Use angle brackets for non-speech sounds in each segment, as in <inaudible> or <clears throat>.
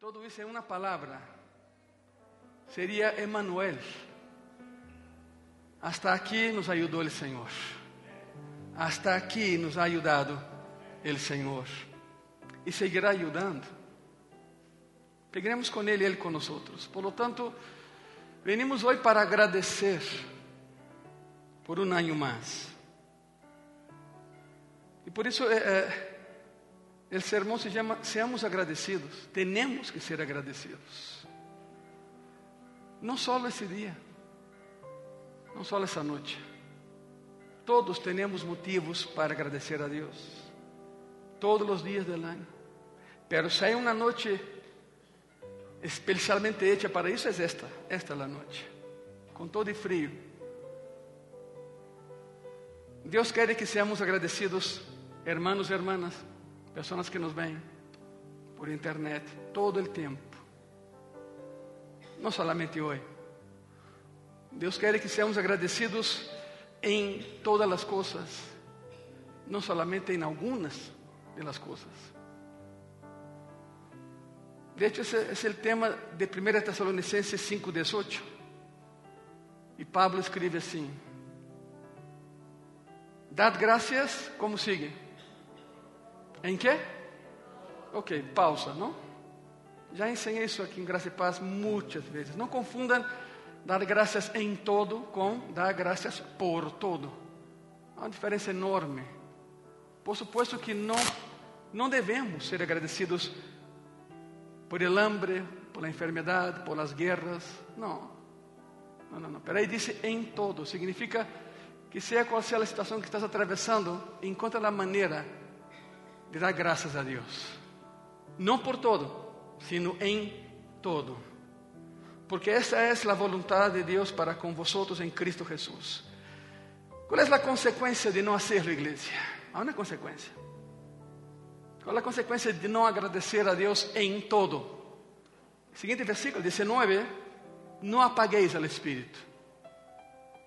Todo isso em uma palavra seria Emmanuel. Hasta aqui nos ajudou o Senhor. Hasta aqui nos ha ajudado o Senhor. E seguirá ajudando. Pegaremos com Ele, Ele conosco. Por lo tanto, venimos hoje para agradecer por um ano mais. E por isso, eh, o sermão se chama Seamos agradecidos. Temos que ser agradecidos. Não só esse dia, não só essa noite. Todos temos motivos para agradecer a Deus. Todos os dias do ano. Pero se há uma noite especialmente hecha para isso, é esta. Esta é a noite. Com todo e frio. Deus quer que seamos agradecidos, hermanos e hermanas pessoas que nos veem por internet todo o tempo. Não somente hoje. Deus quer que sejamos agradecidos em todas as coisas, não somente em algumas de las coisas. De hecho, esse é o tema de 1 Tesalonicenses 5,18. E Pablo escreve assim: Dad graças, como sigue? Em quê? Ok, pausa, não? Já ensinei isso aqui em Graça e Paz muitas vezes. Não confundam dar graças em todo com dar graças por todo. Há uma diferença enorme. Por supuesto que não, não devemos ser agradecidos por el hambre, por la enfermedade, por guerras. Não. Não, não, não. Pero aí disse em todo. Significa que seja qual seja a situação que estás atravessando, encontra a maneira de dar graças a Deus. Não por todo, sino em todo. Porque essa é a vontade de Deus para com vosotros em Cristo Jesus. Qual é a consequência de não hacerlo, igreja? Há uma consequência. Qual é a consequência de não agradecer a Deus em todo? Seguinte versículo 19: Não apagueis al Espírito.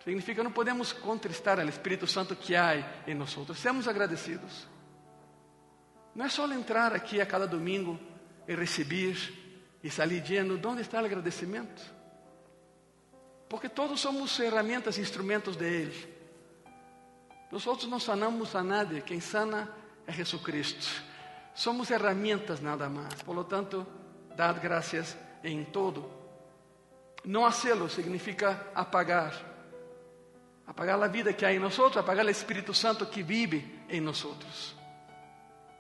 Significa não podemos contristar al Espírito Santo que há em nós. Sejamos agradecidos. Não é só entrar aqui a cada domingo e receber e sair dizendo: onde está o agradecimento? Porque todos somos ferramentas, instrumentos de Ele. Nós outros não sanamos a nadie, quem sana é Jesus Cristo. Somos ferramentas nada mais. Por lo tanto, dad graças em todo. Não hacê-lo significa apagar. Apagar a vida que há em nós, apagar o Espírito Santo que vive em nós.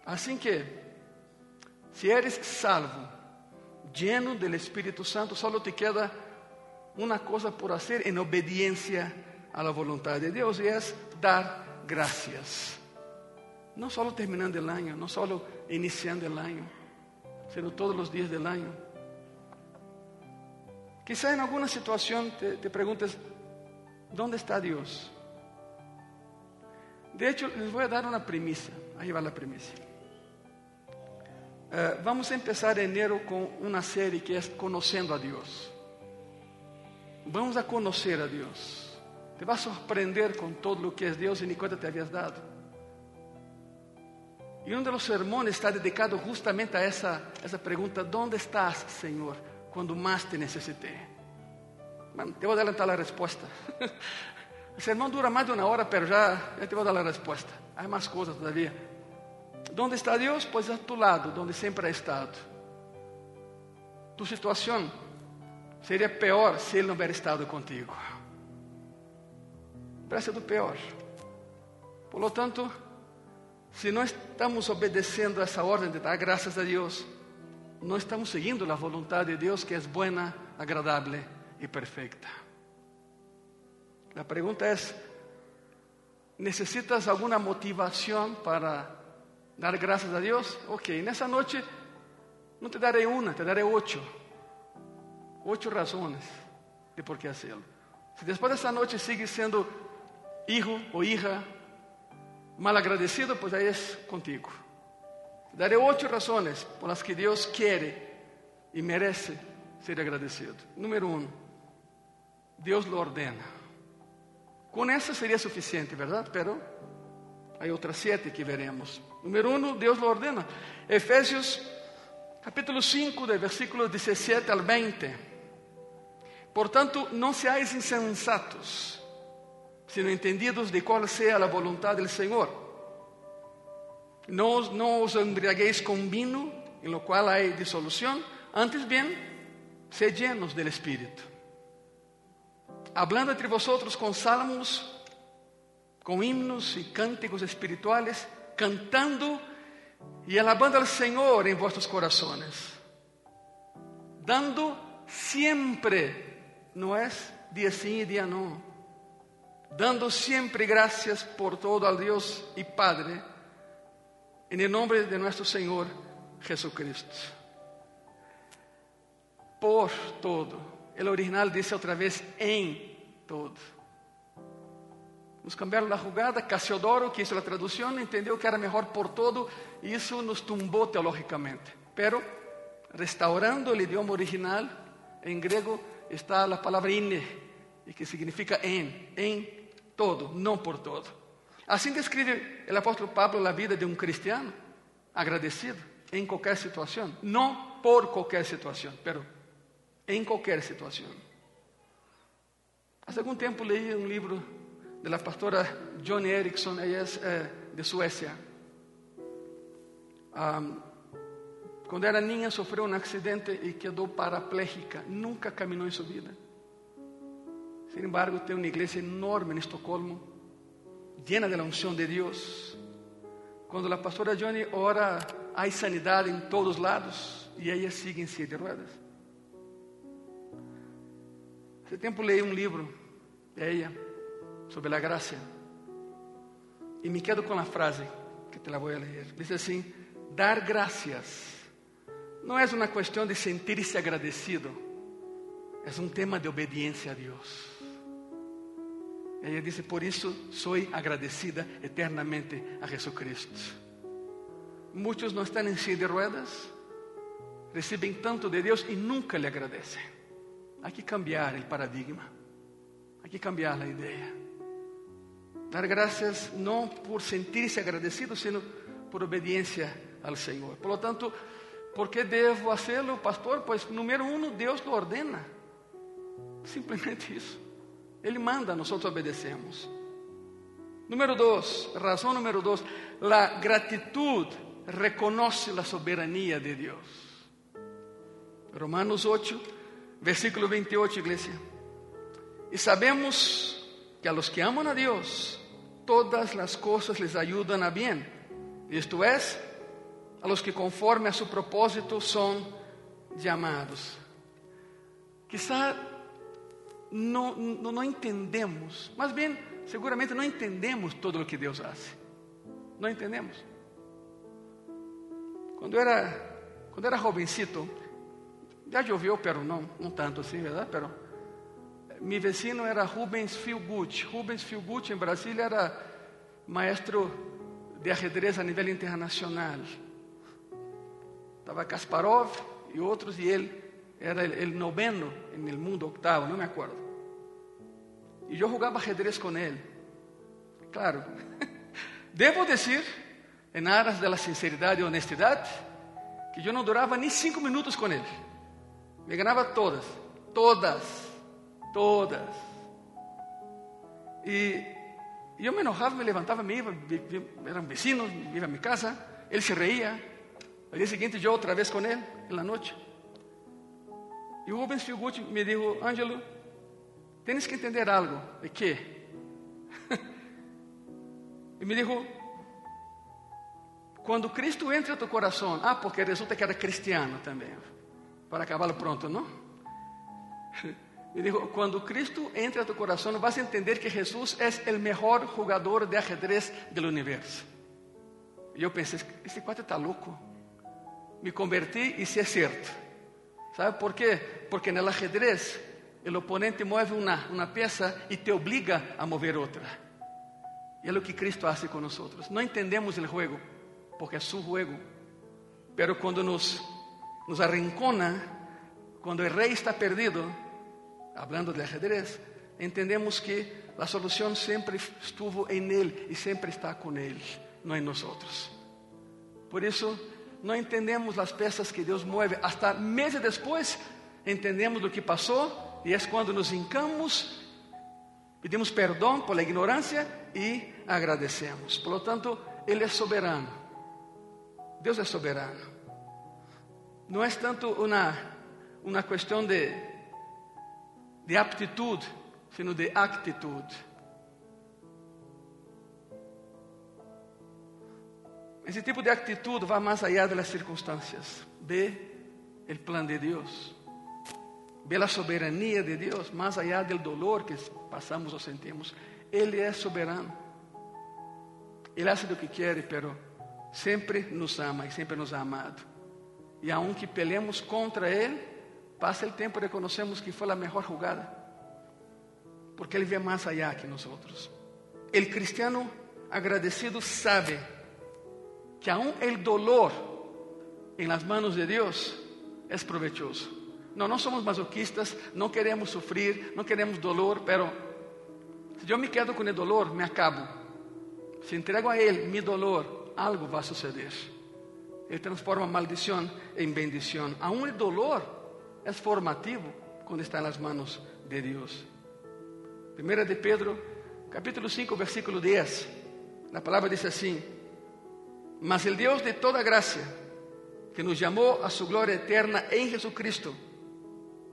Assim que, se eres salvo, lleno del Espírito Santo, solo te queda uma coisa por fazer em obediência à vontade de Deus e é dar graças. Não só terminando o ano, não só iniciando o ano, sino todos os dias do ano. Quizá em alguma situação te, te preguntes, ¿dónde está Deus? De hecho, les voy a dar uma premissa. Aí vai a premissa. Uh, vamos começar enero com uma série que é Conhecendo a Deus. Vamos a conhecer a Deus. Te vai surpreender com todo o que é Deus e nem conta te havias dado. E um dos sermões está dedicado justamente a essa, essa pergunta: ¿Dónde estás, Senhor, quando mais te necessitei? Bueno, te vou adelantar a resposta. o sermão dura mais de uma hora, mas já, já te vou dar a resposta. Há mais coisas todavia. ¿Dónde está Deus? Pois a tu lado, onde sempre ha estado. Tu situação seria pior se Ele não hubiera estado contigo. Parece do pior. Por lo tanto, se não estamos obedecendo a essa ordem de dar graças a Deus, não estamos seguindo a vontade de Deus que é boa, agradável e perfeita. A pergunta é: necessitas alguma motivação para dar graças a Deus? Ok, nessa noite não te darei uma, te darei oito. Oito razões de por que fazê-lo. Se depois dessa noite sigue sendo hijo ou hija mal agradecido, pues aí é contigo. Te darei oito razões por las que Deus quer e merece ser agradecido. Número um, Deus lo ordena. Com essa seria suficiente, verdade? Pero Há outras sete que veremos. Número um, Deus lo ordena. Efésios capítulo 5, de versículos 17 al 20. Portanto, não seáis insensatos, sino entendidos de qual sea la voluntad del Señor. No, no os embriaguéis con vino, en lo cual hay disolución, antes bien, sed llenos del Espíritu. Hablando entre vosotros con salmos, con himnos y cánticos espirituales, cantando y alabando al Señor en vuestros corazones, dando siempre, no es día sí y día no, dando siempre gracias por todo al Dios y Padre, en el nombre de nuestro Señor Jesucristo. Por todo. El original dice otra vez en todo. Nos cambiaram a jugada, Cassiodoro, que hizo a tradução, entendeu que era melhor por todo, e isso nos tumbou teológicamente. Pero, restaurando o idioma original, em grego está a palavra ine, que significa em, em todo, não por todo. Assim descreve o apóstolo Pablo a vida de um cristiano agradecido em qualquer situação, não por qualquer situação, pero em qualquer situação. Há algum tempo leí um livro de la pastora Johnny Erickson, ella es eh, de Suecia. Um, quando era niña sofreu um acidente e quedou paraplégica, nunca caminhou em sua vida. Sin embargo, tem uma igreja enorme em Estocolmo, llena de la unción de Deus. Quando a pastora Johnny ora, há sanidade em todos lados e ela sigue em silla de ruedas. Esse tempo leí um livro de ella sobre a graça. E me quedo com a frase que te la voy a leer. Diz assim: dar gracias não é uma questão de sentir-se agradecido, é um tema de obediência a Deus. Ela diz: por isso sou agradecida eternamente a Jesucristo. Muitos não estão em silla de ruedas, recebem tanto de Deus e nunca lhe agradecem. Há que cambiar o paradigma, há que cambiar a ideia. Dar gracias não por sentir-se agradecido, sino por obediência ao Senhor. Por lo tanto, ¿por que devo hacerlo, pastor? Pues, número uno, Deus lo ordena. Simplesmente isso. Ele manda, nós obedecemos. Número dois, razão número dois, a gratitud reconoce a soberania de Deus. Romanos 8, versículo 28, igreja. E sabemos que a los que amam a Deus, todas las cosas les ayudan a bien. Esto es, a los que conforme a su propósito son llamados. Quizá não, não, não entendemos, mas bem, seguramente não entendemos todo o que Deus faz. Não entendemos. Quando era, quando era jovencito, já choveu, pero não, não tanto assim, verdade? Pero meu vecino era Rubens Filgut. Rubens Filgut em Brasília era maestro de ajedrez a nível internacional. Estava Kasparov e outros, e ele era o noveno no mundo, octavo, não me acordo. E eu jogava ajedrez com ele. Claro, <laughs> devo dizer, em aras da sinceridade e honestidade, que eu não durava nem cinco minutos com ele. Me ganhava todas, todas todas. E eu me enojava, me levantava, me ia, eram vecinos, ia a minha casa, ele se reía. Al dia seguinte, eu outra vez com ele, na noite. E o Rubens Filguti me disse, Ângelo, tens que entender algo. ¿De quê? e <laughs> me disse, quando Cristo entra em tu coração, ah, porque resulta que era cristiano também, para acabar pronto, não? <laughs> E dijo, quando Cristo entra a tu coração, vas a entender que Jesus é o melhor jogador de ajedrez do universo. E eu pensei, esse cuate está louco. Me converti e se é certo. ¿Sabe por quê? Porque no ajedrez, o oponente move uma, uma peça e te obriga a mover outra. E é o que Cristo faz com nós. Não entendemos o jogo, porque é su jogo. Pero quando nos, nos arrincona, quando o rei está perdido, hablando de ajedrez, entendemos que a solução sempre estuvo em Ele e sempre está com Ele, não em nós. Por isso, não entendemos as peças que Deus move. Hasta meses depois, entendemos o que passou e é quando nos hincamos, pedimos perdão por la ignorância e agradecemos. Por lo tanto, Ele é soberano. Deus é soberano. Não é tanto uma, uma questão de, de aptitude, sino de actitude. Esse tipo de atitude vai mais allá das circunstâncias. Vê o plano de Deus. Vê a soberania de Deus, mais allá do dolor que passamos ou sentimos. Ele é soberano. Ele faz o que quer, pero sempre nos ama e sempre nos ha amado. E aunque peleemos contra Ele, passa o tempo e reconhecemos que foi a melhor jogada. Porque Ele vê mais allá que nós. O cristiano agradecido sabe que aún el dolor en las manos de Dios es provechoso. No, no somos masoquistas, no queremos sufrir, no queremos dolor, pero si yo me quedo con el dolor, me acabo. Si entrego a Él mi dolor, algo va a suceder. Él transforma maldición en bendición. Aún el dolor es formativo cuando está en las manos de Dios. Primera de Pedro, capítulo 5, versículo 10. La palabra dice así. Mas el Dios de toda gracia, que nos llamó a su gloria eterna en Jesucristo,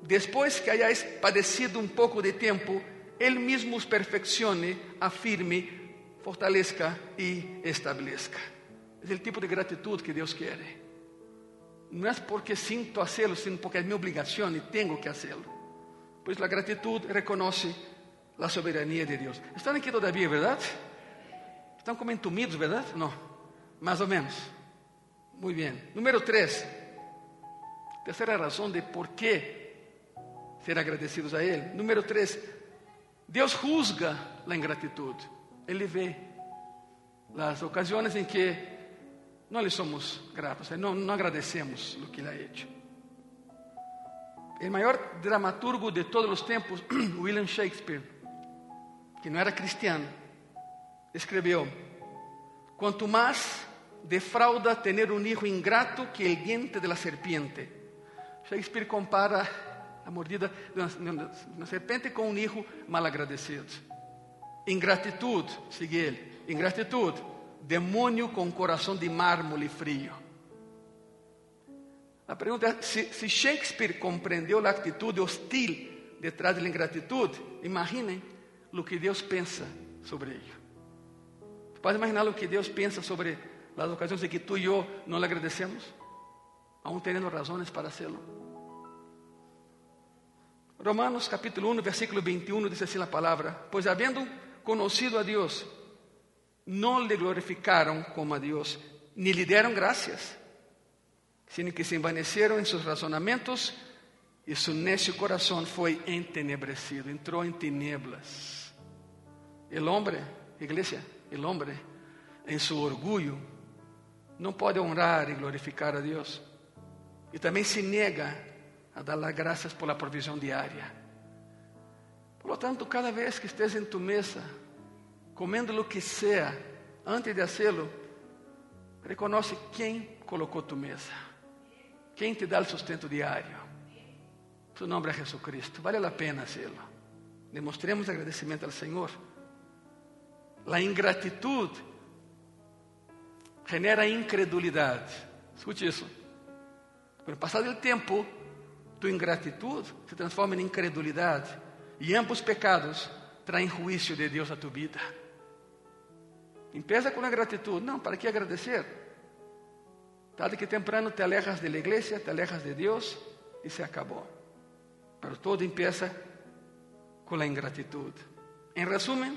después que hayáis padecido un poco de tiempo, Él mismo os perfeccione, afirme, fortalezca y establezca. Es el tipo de gratitud que Dios quiere. No es porque siento hacerlo, sino porque es mi obligación y tengo que hacerlo. Pues la gratitud reconoce la soberanía de Dios. Están aquí todavía, ¿verdad? Están como entumidos, ¿verdad? No. Mais ou menos. Muito bem. Número 3. Terceira razão de por que ser agradecidos a Ele. Número 3. Deus juzga a ingratitude. Ele vê as ocasiões em que não lhe somos gratos, não, não agradecemos o que Ele ha hecho. O maior dramaturgo de todos os tempos, <clears throat> William Shakespeare, que não era cristiano, escreveu: Quanto mais defrauda tener un hijo ingrato que el diente de la serpiente. Shakespeare compara la mordida de una, una serpiente con un hijo mal agradecido. Ingratitud, sigue él, ingratitud, demonio con corazón de mármol y frío. La pregunta es, si, si Shakespeare comprendió la actitud hostil detrás de la ingratitud, imaginen lo que Dios piensa sobre ello. ¿Puedes imaginar lo que Dios piensa sobre las ocasiones en que tú y yo no le agradecemos, aún teniendo razones para hacerlo. Romanos capítulo 1, versículo 21 dice así la palabra, pues habiendo conocido a Dios, no le glorificaron como a Dios, ni le dieron gracias, sino que se envanecieron en sus razonamientos y su necio corazón fue entenebrecido, entró en tinieblas. El hombre, iglesia, el hombre, en su orgullo, não pode honrar e glorificar a Deus. E também se nega a dar las graças por la provisão diária. Por lo tanto, cada vez que estés em tu mesa, comendo lo que sea, antes de hacerlo, reconoce quem colocou tu mesa, quem te dá o sustento diário. Su nome é Jesucristo. Vale a pena hacerlo. Demostremos agradecimento ao Senhor. La ingratitud genera incredulidade. Escute isso. Com o passar do tempo, tu ingratitud se transforma em incredulidade. E ambos pecados traem juízo de Deus a tu vida. Empieza com a gratitud. Não, ¿para que agradecer? Tarde que temprano te alejas de la iglesia, te alejas de Deus e se acabou. Pero todo empieza com a ingratitud. Em resumen,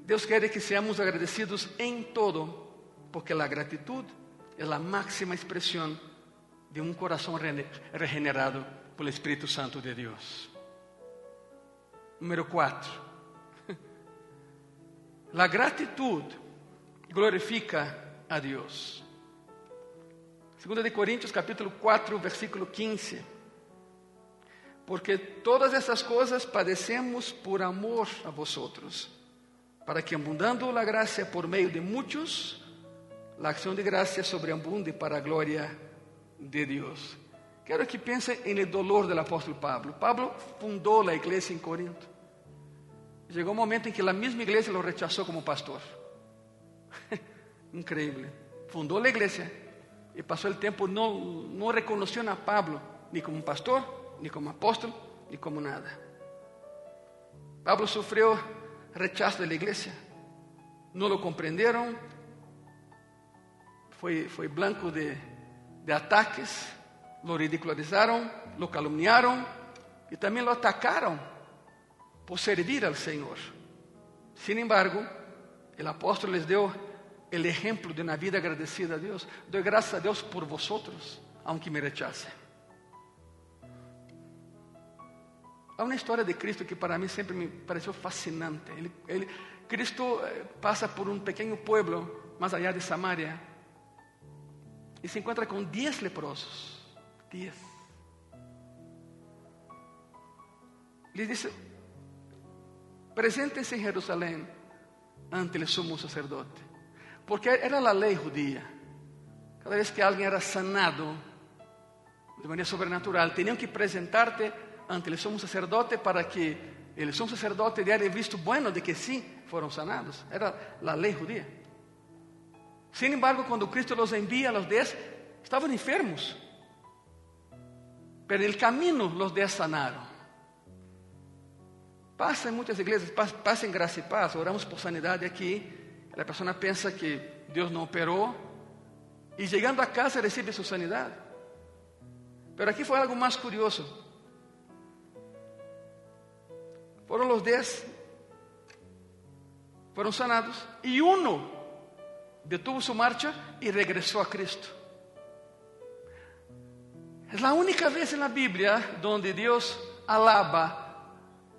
Deus quer que seamos agradecidos em todo porque la gratitud es la máxima expresión de un corazón regenerado por el Espíritu Santo de Dios. Número cuatro. La gratitud glorifica a Dios. Segunda de Coríntios capítulo 4, versículo 15. Porque todas essas coisas padecemos por amor a vosotros, para que abundando la gracia por meio de muitos, la acción de gracia sobreabunde para a glória de Deus. Quero que pense em el dolor del apóstolo Pablo. Pablo fundou a igreja em Corinto. Chegou um momento em que a mesma igreja lo rechazou como pastor. <laughs> Increíble. Fundou a igreja e passou o tempo não não reconheceu a Pablo ni como pastor, ni como apóstolo, ni como nada. Pablo sofreu rechazo da igreja. Não lo compreenderam. Foi foi blanco de de ataques, lo ridicularizaram, lo calumniaram e também lo atacaram por servir al Senhor. Sin embargo, el apóstol les deu el ejemplo de una vida agradecida a Dios. Doy gracias a Dios por vosotros, aunque me rechacen. Há uma história de Cristo que para mim sempre me pareceu fascinante. Cristo eh, passa por um pequeno pueblo mais allá de Samaria e se encontra com dez leprosos. Dez. Lhes disse: Presente-se em Jerusalém ante o sumo sacerdote. Porque era a lei judia. Cada vez que alguém era sanado de maneira sobrenatural, tinham que apresentar-te ante o sumo sacerdote para que o sumo sacerdote diera visto bueno de que sim foram sanados. Era a lei judia. Sin embargo, quando Cristo los envia, los dez estavam enfermos. Pero el camino los dez sanaram. Passa em muitas igrejas, passa em graça e paz, oramos por sanidade aqui. A pessoa pensa que Deus não operou e chegando a casa recebe sua sanidade. Mas aqui foi algo mais curioso. Foram os dez, foram sanados e um detuvo sua marcha e regressou a Cristo. É a única vez na Bíblia onde Deus alaba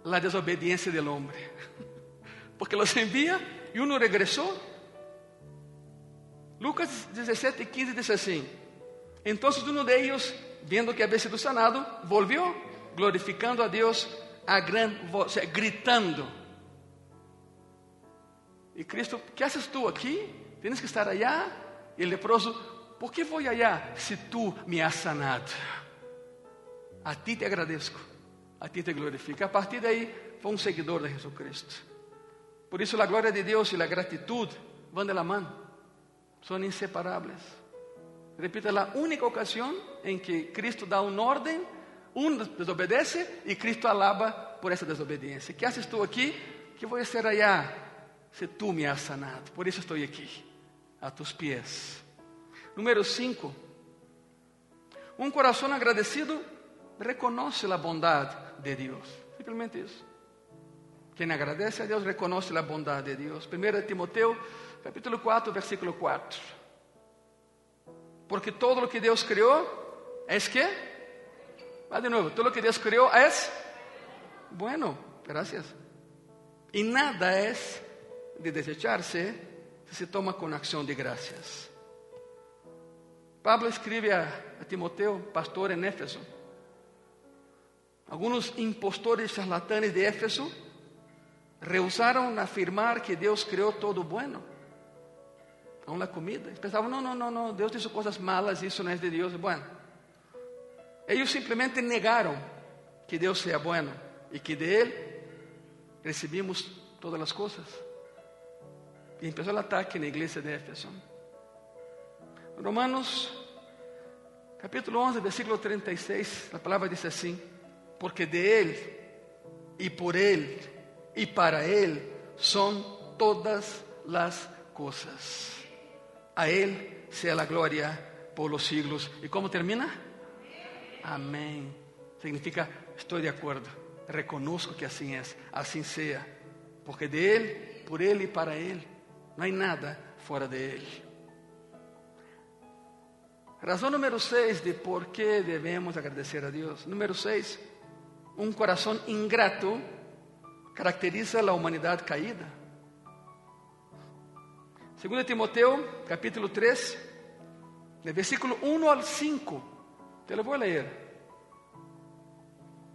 a desobediência do homem, porque los envia e um regressou. Lucas 17, 15 diz assim: Então um de ellos, vendo que havia sido sanado, volvió, glorificando a Deus a gran voz, gritando. E Cristo, que haces tu aqui? Tienes que estar allá. E o leproso, por que vou allá se tu me has sanado? A ti te agradeço, a ti te glorifico. A partir daí, foi um seguidor de Jesus Cristo. Por isso, a glória de Deus e a gratitude vão de la mão, são inseparáveis. Repito, é a única ocasião em que Cristo dá uma ordem, um desobedece e Cristo alaba por essa desobediência. Que haces aqui? Que vou ser allá se tu me has sanado. Por isso estou aqui, a tus pies. Número 5. Um coração agradecido reconhece a bondade de Deus. Simplesmente isso. Quem agradece a Deus reconhece a bondade de Deus. 1 Timoteo, capítulo 4, versículo 4. Porque todo o que Deus criou é que? Vai de novo. Todo o que Deus criou é bueno. Gracias. E nada é de desecharse se se toma com ação de graças. Pablo escreve a, a Timoteo, pastor em Éfeso. Alguns impostores charlatanes de Éfeso rehusaron afirmar que Deus criou todo bueno, aún a comida. Pensavam, não, não, não, Deus hizo coisas malas, isso não é de Deus. Bueno, eles simplesmente negaram que Deus seja bueno e que de Ele recebimos todas as coisas. E começou o ataque na igreja de Éfeso. Romanos, capítulo 11, versículo 36, a palavra diz assim: Porque de Ele e por Ele e para Ele são todas as coisas. A Ele seja a glória por los siglos. E como termina? Amém. Significa, estou de acordo, reconozco que assim é, assim seja, porque de Ele, por Ele e para Ele, não há nada fora de Ele. Razão número 6 de por que devemos agradecer a Deus. Número 6, um coração ingrato caracteriza a humanidade caída. 2 Timoteo, capítulo 3, de versículo 1 al 5. Te lo vou ler.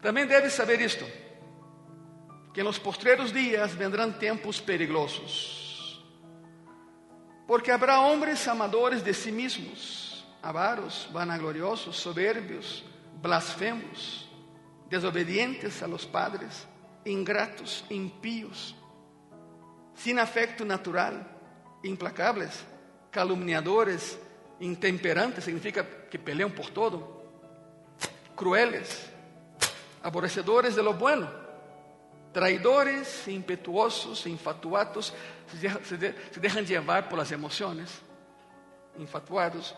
Também debes saber isto: que nos postreros dias vendrão tempos perigosos. Porque habrá hombres amadores de sí mismos, avaros, vanagloriosos, soberbios, blasfemos, desobedientes a los padres, ingratos, impíos, sin afecto natural, implacables, calumniadores, intemperantes, significa que pelean por todo, crueles, aborrecedores de lo bueno, traidores, impetuosos, infatuados, se, de, se dejan llevar por las emociones, infatuados,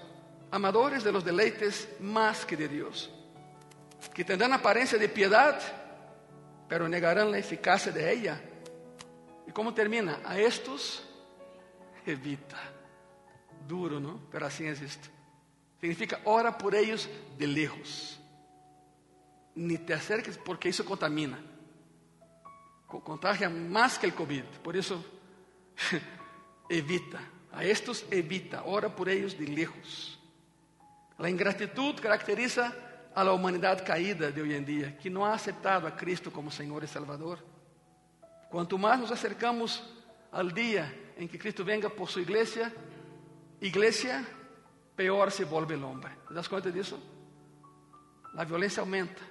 amadores de los deleites más que de Dios, que tendrán apariencia de piedad, pero negarán la eficacia de ella. ¿Y cómo termina? A estos evita. Duro, ¿no? Pero así es esto. Significa ora por ellos de lejos. Ni te acerques porque eso contamina. Contagia más que el COVID. Por eso <laughs> evita. A estos evita. Ora por ellos de lejos. La ingratitud caracteriza a la caída de hoy en día, que no ha aceptado a Cristo como Señor y Salvador. Cuanto más nos acercamos al día en que Cristo venga por su iglesia, iglesia, peor se vuelve el hombre. ¿Te das cuenta de eso? La violencia aumenta,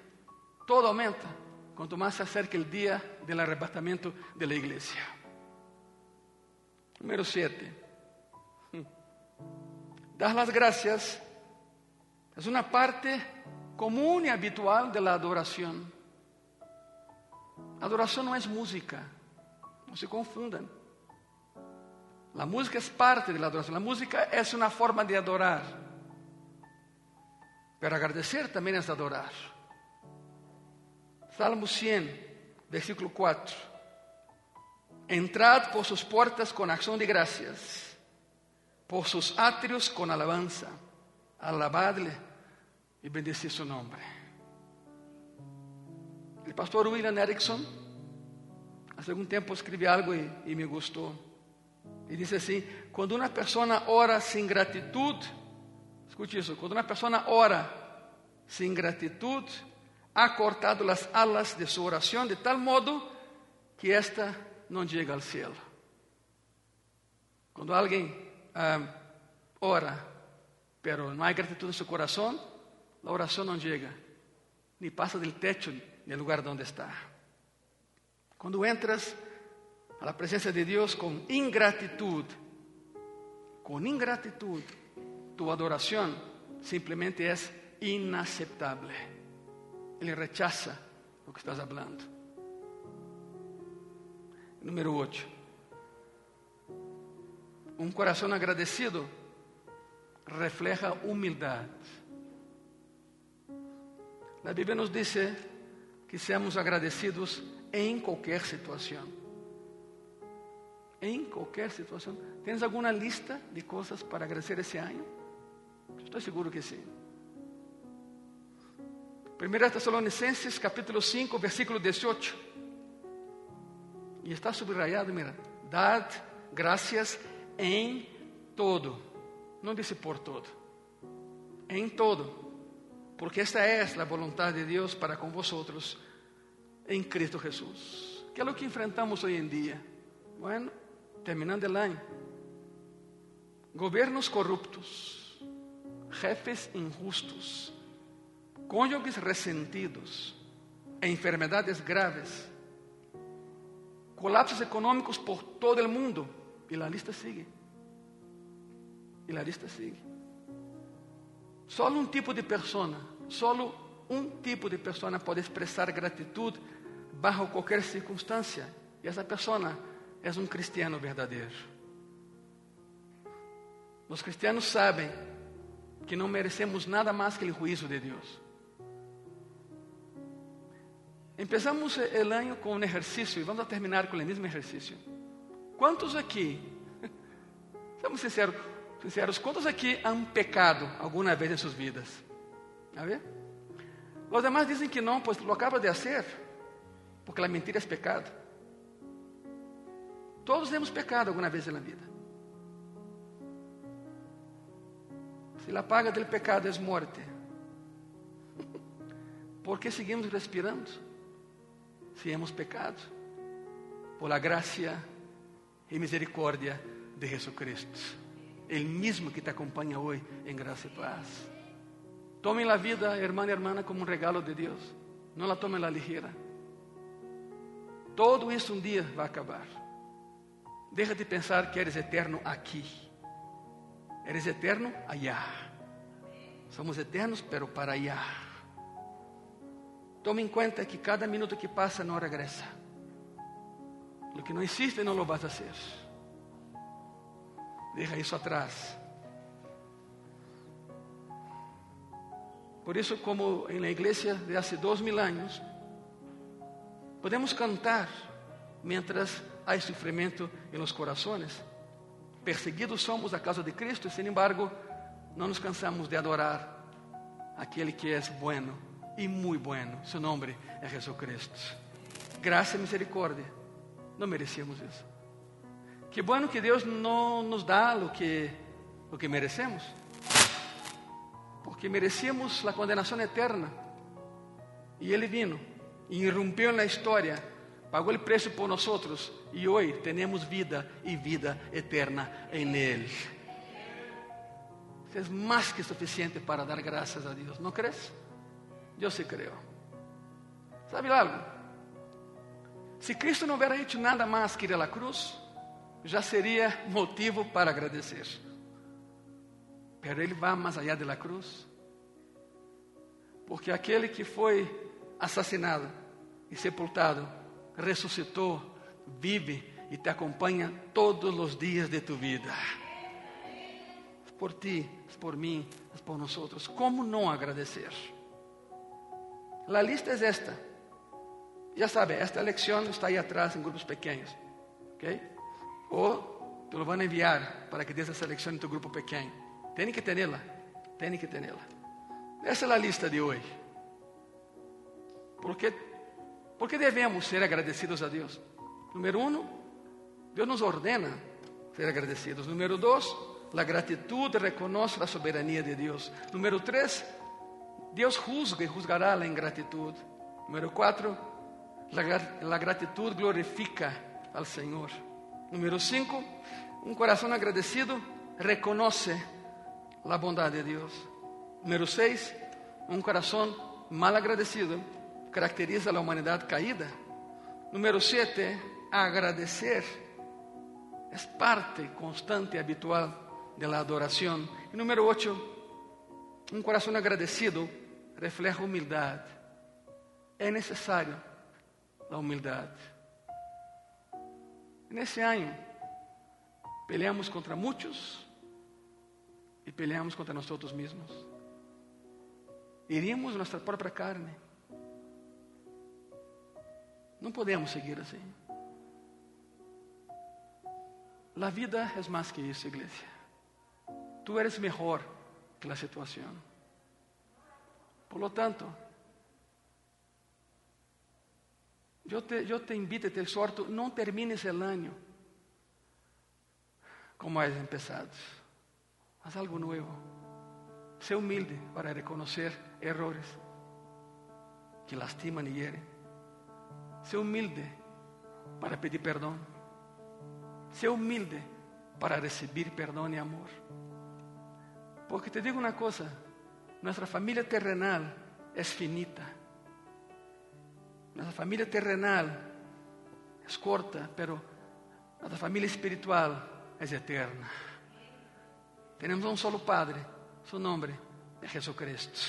todo aumenta, cuanto más se acerca el día del arrebatamiento de la iglesia. Número 7. Dar las gracias es una parte común y habitual de la adoración. Adoração não é música, não se confundam. A música é parte da adoração. A música é uma forma de adorar. Pero agradecer também é adorar. Salmo 100, versículo 4. Entrad por sus portas con acción de gracias, por sus atrios con alabanza. Alabadle e bendecir su nombre. El pastor William Erickson, hace algún tiempo escribió algo y, y me gustó. Y dice así, cuando una persona ora sin gratitud, escuche eso, cuando una persona ora sin gratitud, ha cortado las alas de su oración de tal modo que ésta no llega al cielo. Cuando alguien um, ora, pero no hay gratitud en su corazón, la oración no llega, ni pasa del techo del lugar donde está. Cuando entras a la presencia de Dios con ingratitud, con ingratitud, tu adoración simplemente es inaceptable. Él rechaza lo que estás hablando. Número 8. Un corazón agradecido refleja humildad. La Biblia nos dice que seamos agradecidos em qualquer situação. Em qualquer situação. ¿Tens alguma lista de coisas para agradecer esse ano? Estou seguro que sim. 1 Tessalonicenses capítulo 5, versículo 18. E está subrayado, mira. Dad gracias em todo. Não disse por todo. Em todo. Porque esta é a voluntad de Deus para com vosotros em Cristo Jesús. Que é o que enfrentamos hoje em dia? Bueno, terminando o ano. Governos corruptos, jefes injustos, cônjuges ressentidos, enfermedades graves, colapsos econômicos por todo o mundo. E a lista sigue. E a lista sigue. Só um tipo de persona, só um tipo de persona pode expressar gratitud bajo qualquer circunstância. E essa persona é um cristiano verdadeiro. Os cristianos sabem que não merecemos nada mais que o juízo de Deus. Empezamos o ano com um exercício e vamos terminar com o mesmo exercício. Quantos aqui, <laughs> Somos sinceros, sinceros, quantos aqui han pecado alguma vez em suas vidas? A ver? Os demais dizem que não, pois lo acaba de fazer, porque a mentira é pecado. Todos temos pecado alguma vez na vida. Se a paga do pecado é morte, <laughs> ¿por que seguimos respirando? Se hemos pecado, por la gracia e misericórdia de Jesucristo. El mismo que te acompaña hoy en gracia y paz. Tomen la vida, hermana y hermana, como un regalo de Dios. No la tomen a la ligera. Todo isso um dia vai acabar. Deixa de pensar que eres eterno aqui. Eres eterno allá. Somos eternos, pero para allá. Tome em conta que cada minuto que passa não regressa. Lo que não existe não lo vas a hacer. Deja isso atrás. Por isso, como la igreja de hace dois mil anos, podemos cantar mientras há sofrimento em los corazones. Perseguidos somos a causa de Cristo, e, sin embargo, não nos cansamos de adorar aquele que é bueno e muito bueno. Seu nome é Jesus Cristo. Graça e misericórdia. Não merecíamos isso. Que bueno que Deus não nos dá o que, o que merecemos. Porque merecíamos a condenação eterna. E Ele vino e irrompiu na história, pagou o preço por nós e hoje temos vida e vida eterna em Ele. Isso é mais que suficiente para dar graças a Deus, não crees? Eu sí creo. ¿Sabe algo? Se Cristo não hubiera hecho nada mais que ir la cruz, já seria motivo para agradecer. Pero Ele vai mais allá de la cruz. Porque aquele que foi assassinado e sepultado, ressuscitou, vive e te acompanha todos os dias de tu vida. Por ti, por mim, por nós. Como não agradecer? La lista es esta. Ya sabe, esta lección está ahí atrás en grupos pequeños. ¿okay? O te lo van a enviar para que des esa lección en tu grupo pequeño. Tienen que tenerla. Tienen que tenerla. Essa é a lista de hoje. Porque, porque devemos ser agradecidos a Deus? Número um, Deus nos ordena ser agradecidos. Número dois, a gratitude reconhece a soberania de Deus. Número três, Deus juzga e juzgará a ingratitud. Número 4, a gratitud glorifica ao Senhor. Número 5, um coração agradecido reconoce a bondade de Deus. Número 6, um coração mal agradecido caracteriza a humanidade caída. Número 7, agradecer é parte constante e habitual da adoração. E número 8, um coração agradecido refleja humildade. É necessário a Nesse ano, peleamos contra muitos e peleamos contra nós mesmos. Iríamos nossa própria carne. Não podemos seguir assim. A vida é mais que isso, igreja. Tu eres melhor que a situação. Por lo tanto, yo te, yo te invito te exhorto, no termines el año como has empezado. Haz algo nuevo. Sé humilde para reconocer errores que lastiman y hieren. Sé humilde para pedir perdón. Sé humilde para recibir perdón y amor. Porque te digo una cosa, nuestra familia terrenal es finita. Nuestra familia terrenal es corta, pero nuestra familia espiritual es eterna. Tenemos un solo Padre, su nombre es Jesucristo.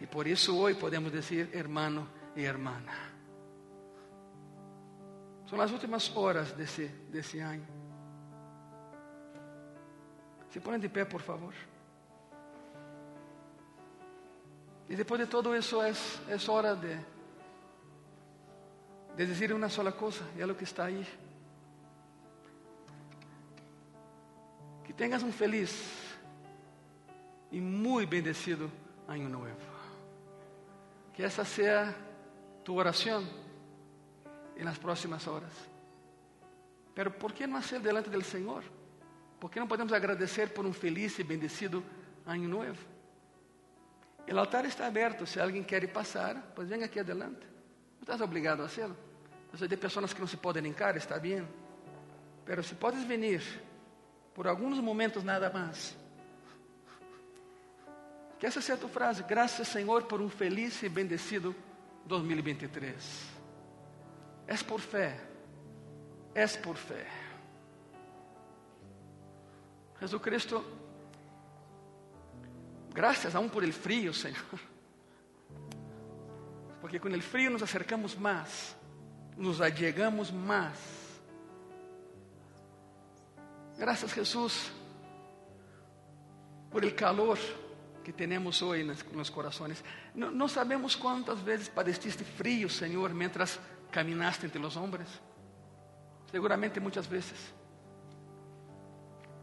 Y por eso hoy podemos decir hermano y hermana. Son las últimas horas de ese, de ese año. Se ponen de pé, por favor. E depois de todo isso, é, é hora de, de dizer uma sola coisa, e é o que está aí. Que tenhas um feliz e muito bendecido ano novo. Que essa seja tu oração em las próximas horas. Pero por que não hacer delante do Senhor? Por que não podemos agradecer por um feliz e bendecido ano novo? O altar está aberto. Se alguém quer passar, pois venha aqui adelante. Não estás obrigado a. Eu sei de pessoas que não se podem encarar, está bem. Mas se podes vir por alguns momentos nada mais. Que essa seja a tua frase. Graças, Senhor, por um feliz e bendecido 2023. És por fé. És por fé. Jesus Cristo, graças aún por el frío, Senhor. Porque com el frío nos acercamos mais, nos allegamos mais. Graças, Jesus, por el calor que temos hoje nos, nos corações. Não, sabemos quantas vezes padeciste frio, Senhor, mientras caminaste entre os homens. Seguramente muitas vezes.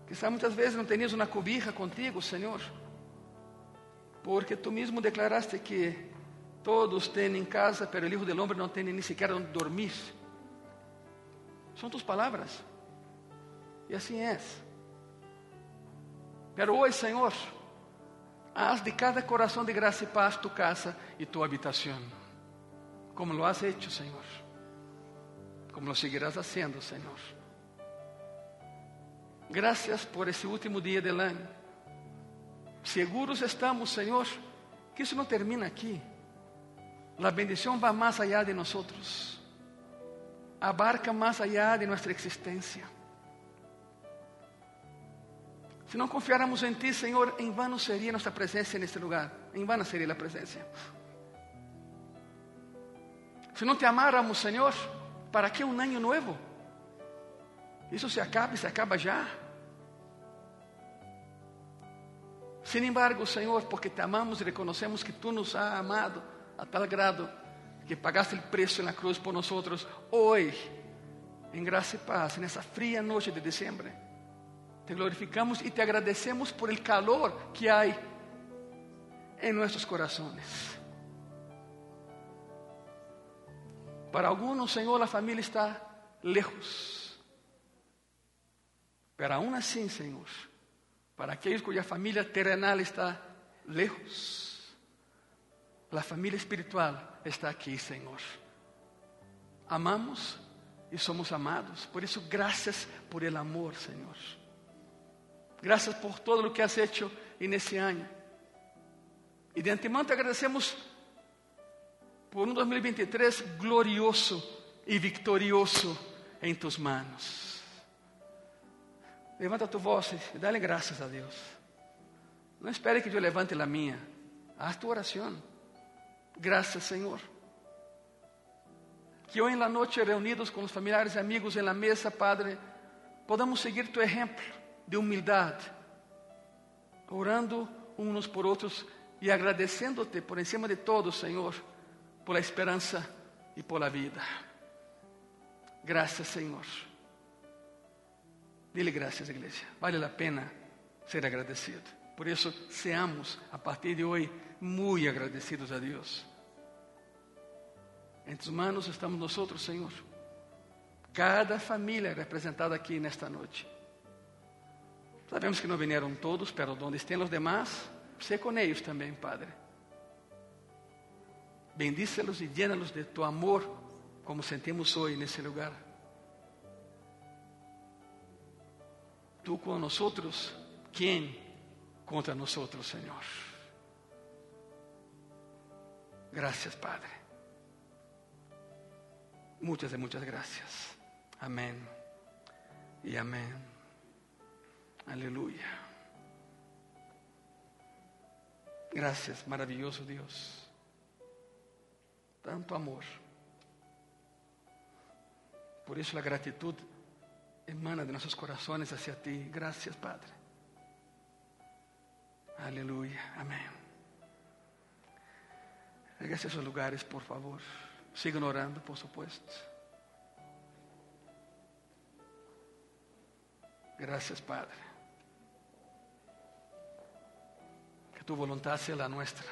Quizá muitas vezes não tenias uma cobija contigo, Senhor, porque tu mesmo declaraste que todos têm em casa, pero o Hijo del Hombre não tem nem sequer onde dormir. São tus palavras. E assim é. Pero hoje, Senhor, haz de cada coração de graça e paz tu casa e tu habitação, como lo has hecho, Senhor, como lo seguirás haciendo, Senhor. Gracias por esse último dia del ano. Seguros estamos, Senhor, que isso não termina aqui. A bendição vai mais allá de nós, abarca mais allá de nossa existência. Se não confiáramos em Ti, Senhor, em vano seria nossa presença neste lugar. Em vano seria a presença. Se não Te amáramos, Senhor, para que um ano novo? Isso se acaba e se acaba já. Sin embargo, Senhor, porque te amamos e reconhecemos que Tu nos has amado a tal grado que pagaste o preço na cruz por nós, hoje, em graça e paz, nessa fria noite de dezembro te glorificamos y te agradecemos por el calor que hay en nuestros corazones. Para algunos, Señor, la familia está lejos. Pero aún así, Señor, para aquellos cuya familia terrenal está lejos, la familia espiritual está aquí, Señor. Amamos y somos amados. Por eso, gracias por el amor, Señor. Graças por todo o que has hecho nesse ano. E de antemão te agradecemos por um 2023 glorioso e vitorioso em tus manos. Levanta tu voz e dá-lhe graças a Deus. Não espere que eu levante a minha. Haz tu oração. Graças, Senhor. Que hoje na noite, reunidos com os familiares e amigos em la mesa, Padre, podamos seguir tu exemplo de humildade, orando uns por outros e agradecendo-te por encima de todo, Senhor, por a esperança e por a vida. Graças, Senhor. Dile graças, igreja. Vale a pena ser agradecido. Por isso, seamos, a partir de hoje, muito agradecidos a Deus. Em tus manos estamos nós, Senhor. Cada família representada aqui nesta noite. Sabemos que não vieram todos, pero donde estén os demás, sé con ellos também, Padre. Bendícelos e llénalos de tu amor, como sentimos hoje nesse lugar. Tú com nosotros, ¿quién contra nosotros, Senhor? Gracias, Padre. Muitas e muitas gracias. Amém e amém. Aleluya. Gracias, maravilloso Dios. Tanto amor. Por eso la gratitud emana de nuestros corazones hacia ti. Gracias, Padre. Aleluya. Amén. Regrese a esos lugares, por favor. Sigan orando, por supuesto. Gracias, Padre. tu voluntad sea la nuestra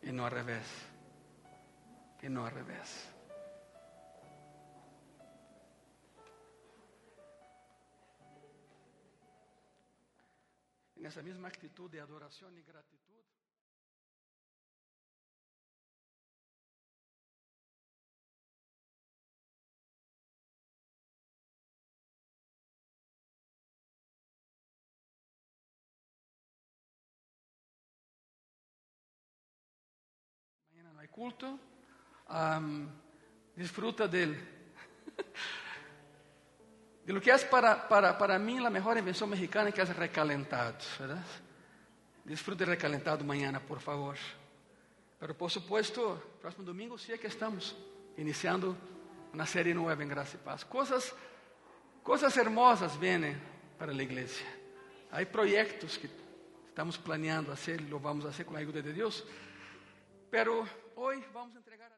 y no al revés. Y no al revés. en esa misma actitud de adoración y gratitud. Mañana no hay culto. Um, disfruta del de lo que es para, para, para mí la mejor invención mexicana, que es recalentado, ¿verdad? Disfrute recalentado mañana, por favor. Pero por supuesto, próximo domingo sí que estamos iniciando una serie nueva en Gracia y Paz. Cosas, cosas hermosas vienen para la iglesia. Hay proyectos que estamos planeando hacer, lo vamos a con la ayuda de Dios. Pero hoy vamos a entregar a